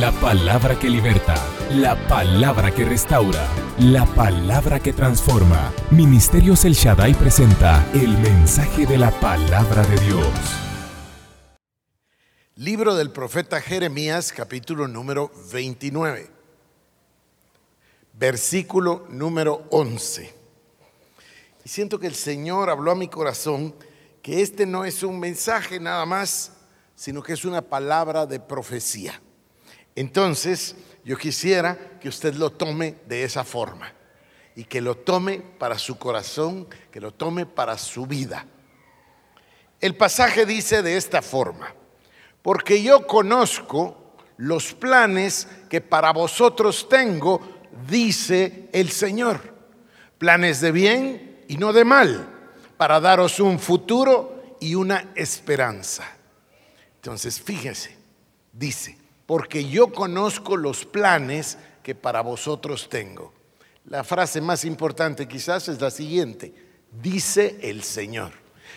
La palabra que liberta, la palabra que restaura, la palabra que transforma. Ministerios El Shaddai presenta el mensaje de la palabra de Dios. Libro del profeta Jeremías, capítulo número 29, versículo número 11. Y siento que el Señor habló a mi corazón que este no es un mensaje nada más, sino que es una palabra de profecía. Entonces, yo quisiera que usted lo tome de esa forma y que lo tome para su corazón, que lo tome para su vida. El pasaje dice de esta forma, porque yo conozco los planes que para vosotros tengo, dice el Señor, planes de bien y no de mal, para daros un futuro y una esperanza. Entonces, fíjese, dice, porque yo conozco los planes que para vosotros tengo. La frase más importante quizás es la siguiente, dice el Señor.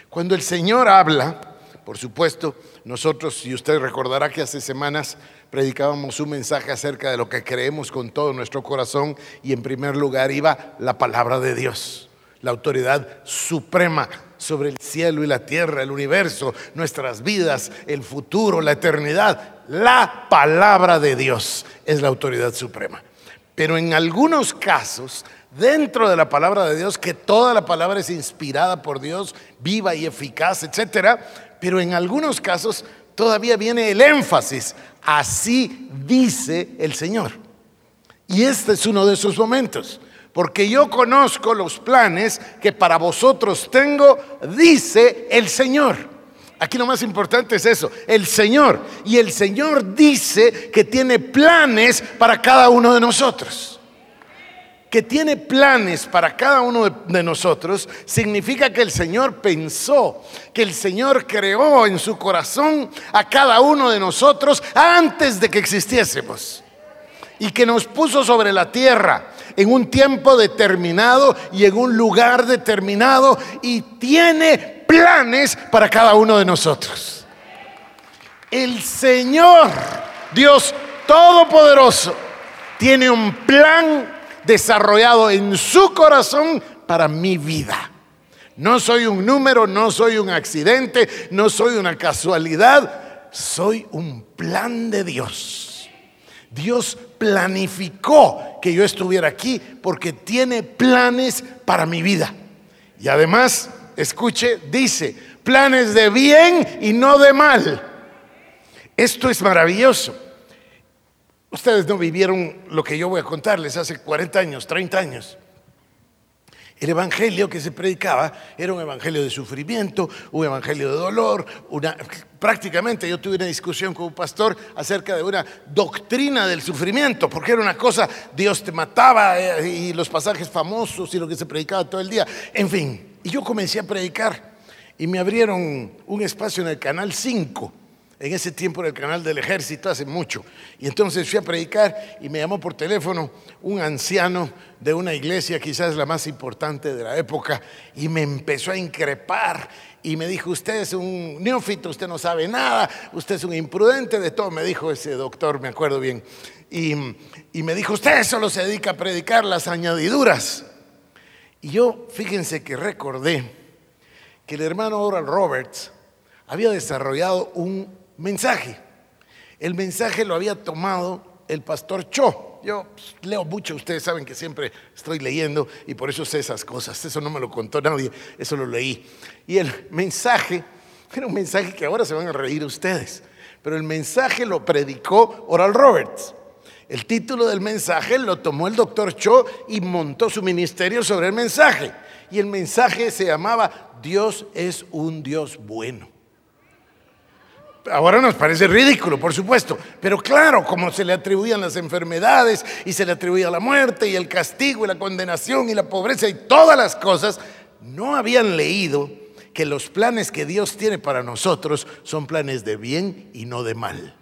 Cuando el Señor habla, por supuesto, nosotros, y usted recordará que hace semanas predicábamos un mensaje acerca de lo que creemos con todo nuestro corazón y en primer lugar iba la palabra de Dios, la autoridad suprema sobre el cielo y la tierra, el universo, nuestras vidas, el futuro, la eternidad. La palabra de Dios es la autoridad suprema. Pero en algunos casos, dentro de la palabra de Dios, que toda la palabra es inspirada por Dios, viva y eficaz, etcétera, pero en algunos casos todavía viene el énfasis. Así dice el Señor. Y este es uno de esos momentos porque yo conozco los planes que para vosotros tengo, dice el Señor. Aquí lo más importante es eso, el Señor. Y el Señor dice que tiene planes para cada uno de nosotros. Que tiene planes para cada uno de, nosotros significa que el Señor pensó, que el Señor creó en su corazón a cada uno de nosotros antes de que existiésemos. Y que nos puso sobre la tierra en un tiempo determinado y en un lugar determinado y tiene planes para cada uno de nosotros. El Señor, Dios Todopoderoso, tiene un plan desarrollado en su corazón para mi vida. No soy un número, no soy un accidente, no soy una casualidad, soy un plan de Dios. Dios planificó que yo estuviera aquí porque tiene planes para mi vida. Y además, escuche, dice, planes de bien y no de mal. Esto es maravilloso. Ustedes no vivieron lo que yo voy a contarles hace 40 años, 30 años. El evangelio que se predicaba era un evangelio de sufrimiento, un evangelio de dolor, prácticamente yo tuve una discusión con un pastor acerca de una doctrina del sufrimiento, porque era una cosa, Dios te mataba eh, y los pasajes famosos y lo que se predicaba todo el día, en fin. Y yo comencé a predicar y me abrieron un espacio en el Canal 5 en ese tiempo en el canal del ejército, hace mucho. Y entonces fui a predicar y me llamó por teléfono un anciano de una iglesia, quizás la más importante de la época, y me empezó a increpar y me dijo, usted es un neófito, usted no sabe nada, usted es un imprudente, de todo, me dijo ese doctor, me acuerdo bien. Y, y me dijo, usted solo se dedica a predicar las añadiduras. Y yo, fíjense que recordé que el hermano Oral Roberts había desarrollado un mensaje. El mensaje lo había tomado el pastor Cho. Yo pues, leo mucho, ustedes saben que siempre estoy leyendo y por eso sé esas cosas. Eso no me lo contó nadie, eso lo leí. Y el mensaje era un mensaje que ahora se van a reír ustedes, pero el mensaje lo predicó Oral Roberts. El título del mensaje lo tomó el doctor Cho y montó su ministerio sobre el mensaje. Y el mensaje se llamaba Dios es un Dios bueno. Ahora nos parece ridículo, por supuesto, pero claro, como se le atribuían las enfermedades y se le atribuía la muerte y el castigo y la condenación y la pobreza y todas las cosas, no habían leído que los planes que Dios tiene para nosotros son planes de bien y no de mal.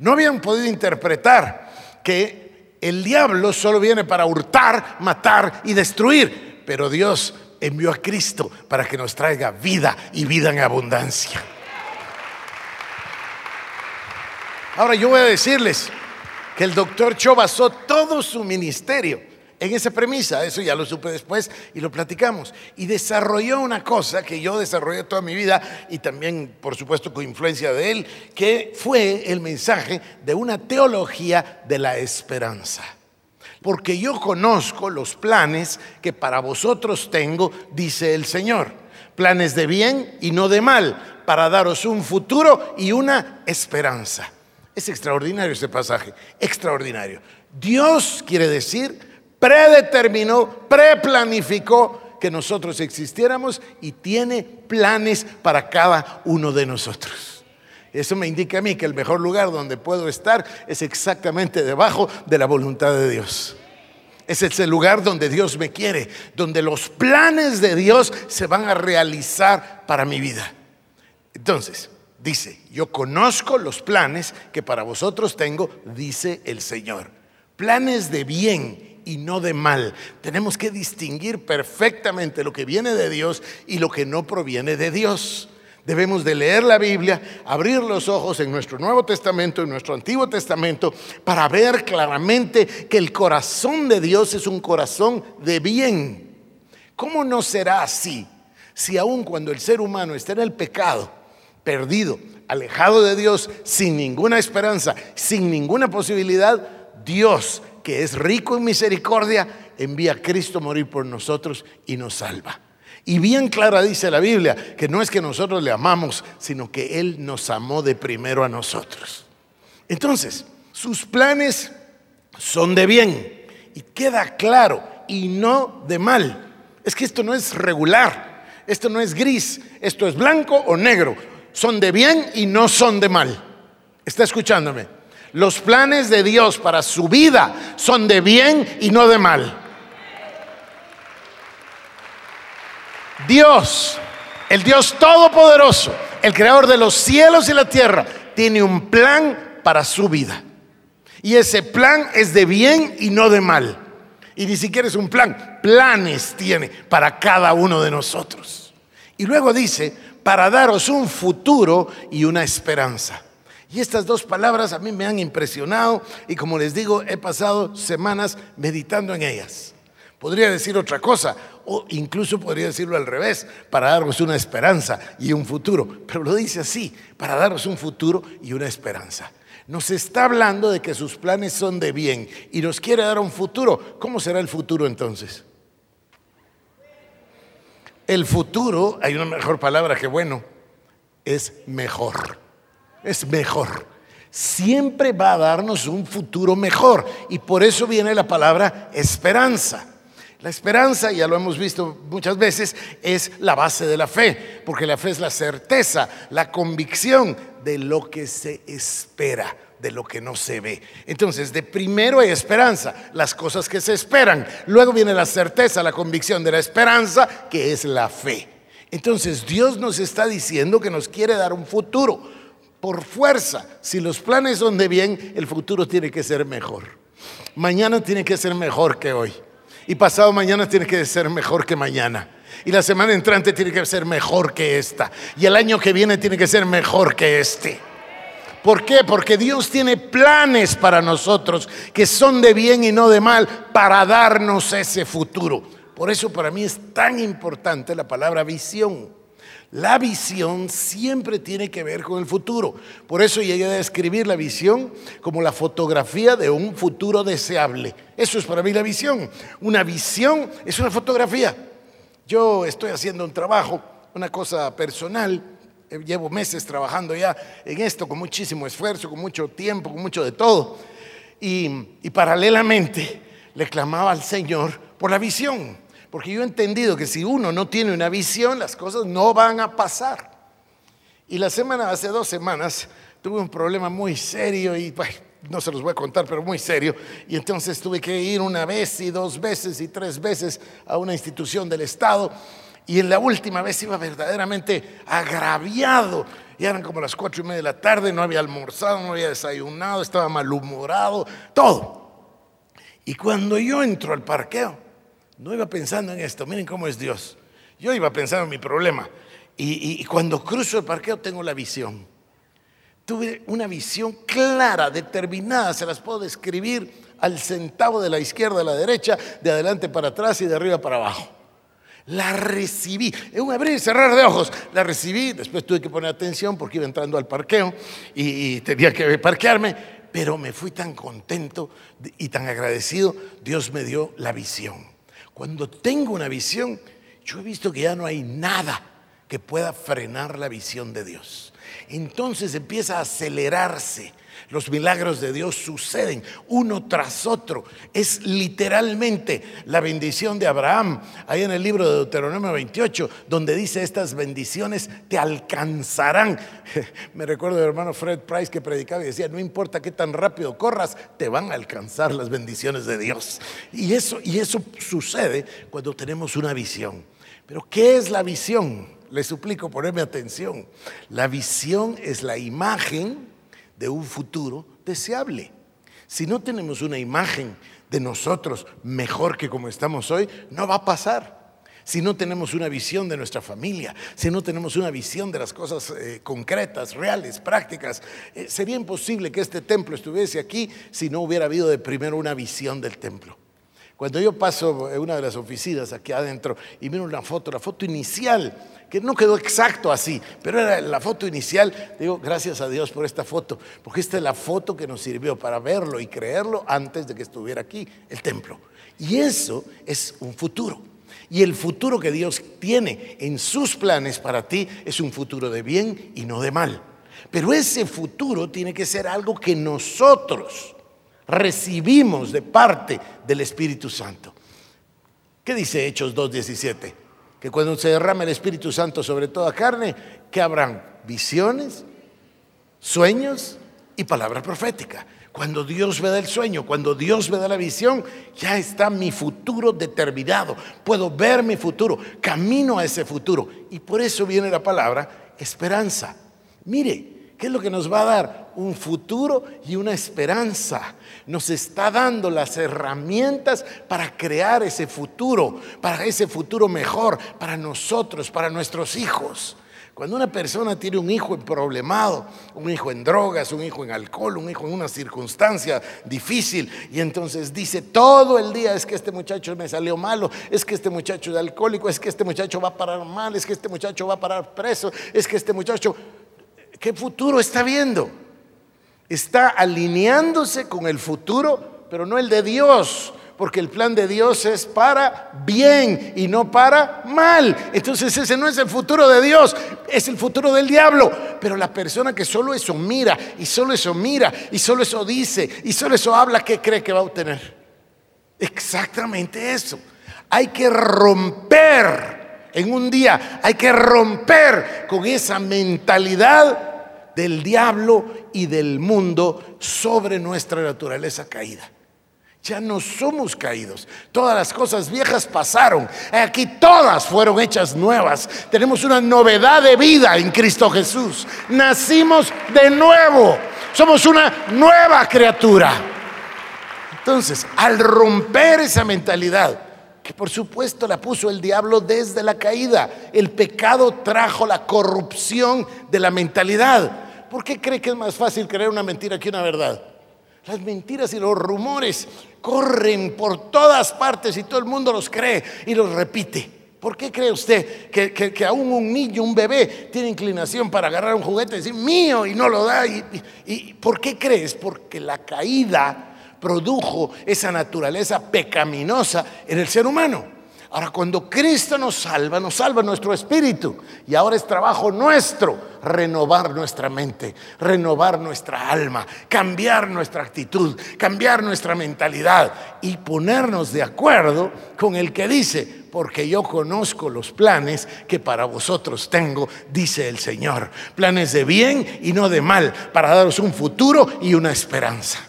No habían podido interpretar que el diablo solo viene para hurtar, matar y destruir, pero Dios envió a Cristo para que nos traiga vida y vida en abundancia. Ahora yo voy a decirles, que el doctor Cho basó todo su ministerio en esa premisa, eso ya lo supe después y lo platicamos, y desarrolló una cosa que yo desarrollé toda mi vida y también, por supuesto, con influencia de él, que fue el mensaje de una teología de la esperanza. Porque yo conozco los planes que para vosotros tengo, dice el Señor, planes de bien y no de mal, para daros un futuro y una esperanza. Es extraordinario ese pasaje, extraordinario. Dios quiere decir, predeterminó, preplanificó que nosotros existiéramos y tiene planes para cada uno de nosotros. Eso me indica a mí que el mejor lugar donde puedo estar es exactamente debajo de la voluntad de Dios. Ese es el lugar donde Dios me quiere, donde los planes de Dios se van a realizar para mi vida. Entonces, Dice, yo conozco los planes que para vosotros tengo, dice el Señor. Planes de bien y no de mal. Tenemos que distinguir perfectamente lo que viene de Dios y lo que no proviene de Dios. Debemos de leer la Biblia, abrir los ojos en nuestro Nuevo Testamento, en nuestro Antiguo Testamento, para ver claramente que el corazón de Dios es un corazón de bien. ¿Cómo no será así si aun cuando el ser humano está en el pecado, perdido, alejado de Dios, sin ninguna esperanza, sin ninguna posibilidad, Dios, que es rico en misericordia, envía a Cristo a morir por nosotros y nos salva. Y bien clara dice la Biblia que no es que nosotros le amamos, sino que Él nos amó de primero a nosotros. Entonces, sus planes son de bien y queda claro y no de mal. Es que esto no es regular, esto no es gris, esto es blanco o negro son de bien y no son de mal. ¿Está escuchándome? Los planes de Dios para su vida son de bien y no de mal. Dios, el Dios Todopoderoso, el Creador de los cielos y la tierra, tiene un plan para su vida. Y ese plan es de bien y no de mal. Y ni siquiera es un plan, planes tiene para cada uno de nosotros. Y luego dice, para daros un futuro y una esperanza. Y estas dos palabras a mí me han impresionado y como les digo, he pasado semanas meditando en ellas. Podría decir otra cosa, o incluso podría decirlo al revés, para daros una esperanza y un futuro. Pero lo dice así, para daros un futuro y una esperanza. Nos está hablando de que sus planes son de bien y nos quiere dar un futuro. ¿Cómo será el futuro entonces? El futuro, hay una mejor palabra que bueno, es mejor. Es mejor. Siempre va a darnos un futuro mejor. Y por eso viene la palabra esperanza. La esperanza, ya lo hemos visto muchas veces, es la base de la fe, porque la fe es la certeza, la convicción de lo que se espera de lo que no se ve. Entonces, de primero hay esperanza, las cosas que se esperan. Luego viene la certeza, la convicción de la esperanza, que es la fe. Entonces, Dios nos está diciendo que nos quiere dar un futuro. Por fuerza, si los planes son de bien, el futuro tiene que ser mejor. Mañana tiene que ser mejor que hoy. Y pasado mañana tiene que ser mejor que mañana. Y la semana entrante tiene que ser mejor que esta. Y el año que viene tiene que ser mejor que este. ¿Por qué? Porque Dios tiene planes para nosotros que son de bien y no de mal para darnos ese futuro. Por eso para mí es tan importante la palabra visión. La visión siempre tiene que ver con el futuro. Por eso llegué a describir la visión como la fotografía de un futuro deseable. Eso es para mí la visión. Una visión es una fotografía. Yo estoy haciendo un trabajo, una cosa personal, llevo meses trabajando ya en esto con muchísimo esfuerzo, con mucho tiempo, con mucho de todo. Y, y paralelamente le clamaba al Señor por la visión, porque yo he entendido que si uno no tiene una visión, las cosas no van a pasar. Y la semana, hace dos semanas, tuve un problema muy serio y no se los voy a contar, pero muy serio. Y entonces tuve que ir una vez y dos veces y tres veces a una institución del Estado y en la última vez iba verdaderamente agraviado. Y eran como las cuatro y media de la tarde, no había almorzado, no había desayunado, estaba malhumorado, todo. Y cuando yo entro al parqueo, no iba pensando en esto, miren cómo es Dios. Yo iba pensando en mi problema. Y, y cuando cruzo el parqueo tengo la visión. Tuve una visión clara, determinada, se las puedo describir al centavo de la izquierda a la derecha, de adelante para atrás y de arriba para abajo. La recibí, en un abrir y cerrar de ojos, la recibí, después tuve que poner atención porque iba entrando al parqueo y, y tenía que parquearme, pero me fui tan contento y tan agradecido, Dios me dio la visión. Cuando tengo una visión, yo he visto que ya no hay nada que pueda frenar la visión de Dios. Entonces empieza a acelerarse. Los milagros de Dios suceden uno tras otro. Es literalmente la bendición de Abraham, ahí en el libro de Deuteronomio 28, donde dice estas bendiciones te alcanzarán. Me recuerdo del hermano Fred Price que predicaba y decía, no importa qué tan rápido corras, te van a alcanzar las bendiciones de Dios. Y eso, y eso sucede cuando tenemos una visión. Pero ¿qué es la visión? Les suplico ponerme atención. La visión es la imagen de un futuro deseable. Si no tenemos una imagen de nosotros mejor que como estamos hoy, no va a pasar. Si no tenemos una visión de nuestra familia, si no tenemos una visión de las cosas eh, concretas, reales, prácticas, eh, sería imposible que este templo estuviese aquí si no hubiera habido de primero una visión del templo. Cuando yo paso en una de las oficinas aquí adentro y miro una foto, la foto inicial que no quedó exacto así, pero era la foto inicial. Digo, gracias a Dios por esta foto, porque esta es la foto que nos sirvió para verlo y creerlo antes de que estuviera aquí el templo. Y eso es un futuro. Y el futuro que Dios tiene en sus planes para ti es un futuro de bien y no de mal. Pero ese futuro tiene que ser algo que nosotros recibimos de parte del Espíritu Santo. ¿Qué dice Hechos 2.17? que cuando se derrame el Espíritu Santo sobre toda carne, que habrán visiones, sueños y palabra profética. Cuando Dios me da el sueño, cuando Dios me da la visión, ya está mi futuro determinado. Puedo ver mi futuro, camino a ese futuro. Y por eso viene la palabra esperanza. Mire, ¿Qué es lo que nos va a dar? Un futuro y una esperanza. Nos está dando las herramientas para crear ese futuro, para ese futuro mejor, para nosotros, para nuestros hijos. Cuando una persona tiene un hijo problemado, un hijo en drogas, un hijo en alcohol, un hijo en una circunstancia difícil, y entonces dice todo el día, es que este muchacho me salió malo, es que este muchacho es alcohólico, es que este muchacho va a parar mal, es que este muchacho va a parar preso, es que este muchacho ¿Qué futuro está viendo? Está alineándose con el futuro, pero no el de Dios, porque el plan de Dios es para bien y no para mal. Entonces ese no es el futuro de Dios, es el futuro del diablo. Pero la persona que solo eso mira y solo eso mira y solo eso dice y solo eso habla, ¿qué cree que va a obtener? Exactamente eso. Hay que romper en un día. Hay que romper con esa mentalidad del diablo y del mundo sobre nuestra naturaleza caída. Ya no somos caídos. Todas las cosas viejas pasaron. Aquí todas fueron hechas nuevas. Tenemos una novedad de vida en Cristo Jesús. Nacimos de nuevo. Somos una nueva criatura. Entonces, al romper esa mentalidad, que por supuesto la puso el diablo desde la caída. El pecado trajo la corrupción de la mentalidad. ¿Por qué cree que es más fácil creer una mentira que una verdad? Las mentiras y los rumores corren por todas partes y todo el mundo los cree y los repite. ¿Por qué cree usted que, aún un niño, un bebé, tiene inclinación para agarrar un juguete y decir mío y no lo da? ¿Y, y por qué crees? Porque la caída produjo esa naturaleza pecaminosa en el ser humano. Ahora, cuando Cristo nos salva, nos salva nuestro espíritu. Y ahora es trabajo nuestro renovar nuestra mente, renovar nuestra alma, cambiar nuestra actitud, cambiar nuestra mentalidad y ponernos de acuerdo con el que dice, porque yo conozco los planes que para vosotros tengo, dice el Señor. Planes de bien y no de mal, para daros un futuro y una esperanza.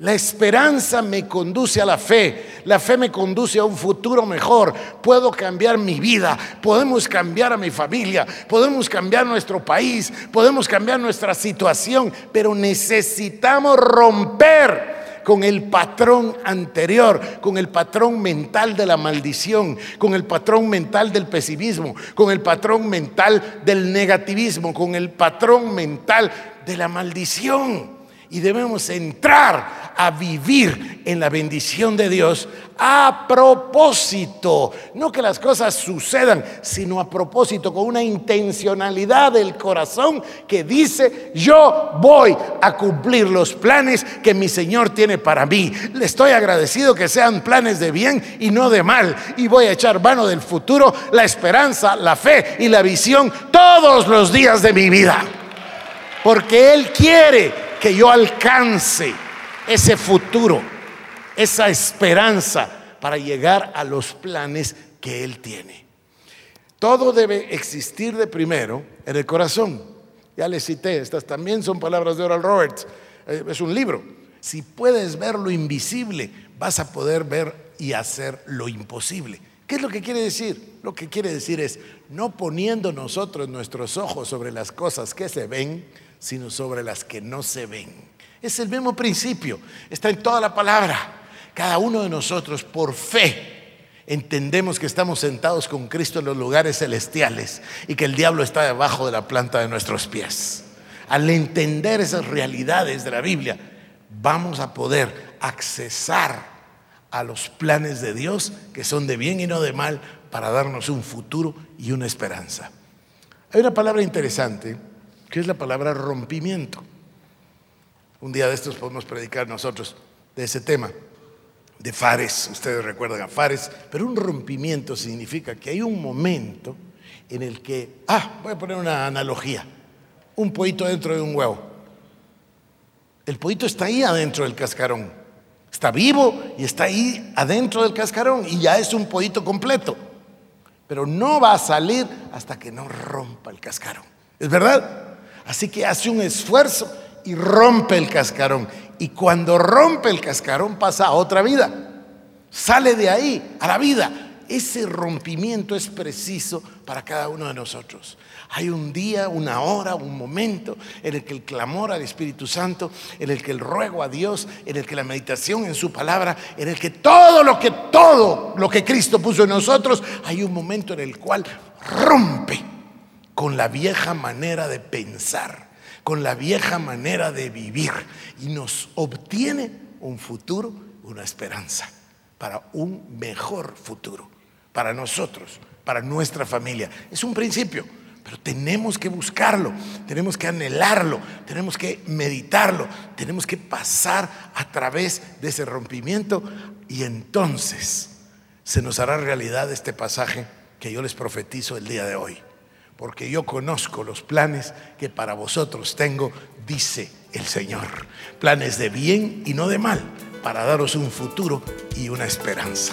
La esperanza me conduce a la fe, la fe me conduce a un futuro mejor. Puedo cambiar mi vida, podemos cambiar a mi familia, podemos cambiar nuestro país, podemos cambiar nuestra situación, pero necesitamos romper con el patrón anterior, con el patrón mental de la maldición, con el patrón mental del pesimismo, con el patrón mental del negativismo, con el patrón mental de la maldición. Y debemos entrar a vivir en la bendición de Dios a propósito. No que las cosas sucedan, sino a propósito, con una intencionalidad del corazón que dice, yo voy a cumplir los planes que mi Señor tiene para mí. Le estoy agradecido que sean planes de bien y no de mal. Y voy a echar mano del futuro, la esperanza, la fe y la visión todos los días de mi vida. Porque Él quiere que yo alcance ese futuro, esa esperanza para llegar a los planes que Él tiene. Todo debe existir de primero en el corazón. Ya les cité, estas también son palabras de Oral Roberts. Eh, es un libro. Si puedes ver lo invisible, vas a poder ver y hacer lo imposible. ¿Qué es lo que quiere decir? Lo que quiere decir es, no poniendo nosotros nuestros ojos sobre las cosas que se ven, sino sobre las que no se ven. Es el mismo principio, está en toda la palabra. Cada uno de nosotros, por fe, entendemos que estamos sentados con Cristo en los lugares celestiales y que el diablo está debajo de la planta de nuestros pies. Al entender esas realidades de la Biblia, vamos a poder accesar a los planes de Dios que son de bien y no de mal para darnos un futuro y una esperanza. Hay una palabra interesante ¿Qué es la palabra rompimiento? Un día de estos podemos predicar nosotros de ese tema, de Fares, ustedes recuerdan a Fares, pero un rompimiento significa que hay un momento en el que, ah, voy a poner una analogía, un pollito dentro de un huevo. El pollito está ahí adentro del cascarón, está vivo y está ahí adentro del cascarón y ya es un pollito completo, pero no va a salir hasta que no rompa el cascarón. ¿Es verdad? Así que hace un esfuerzo y rompe el cascarón. Y cuando rompe el cascarón pasa a otra vida. Sale de ahí a la vida. Ese rompimiento es preciso para cada uno de nosotros. Hay un día, una hora, un momento en el que el clamor al Espíritu Santo, en el que el ruego a Dios, en el que la meditación en su palabra, en el que todo lo que todo lo que Cristo puso en nosotros, hay un momento en el cual rompe con la vieja manera de pensar, con la vieja manera de vivir y nos obtiene un futuro, una esperanza para un mejor futuro, para nosotros, para nuestra familia. Es un principio, pero tenemos que buscarlo, tenemos que anhelarlo, tenemos que meditarlo, tenemos que pasar a través de ese rompimiento y entonces se nos hará realidad este pasaje que yo les profetizo el día de hoy porque yo conozco los planes que para vosotros tengo, dice el Señor. Planes de bien y no de mal, para daros un futuro y una esperanza.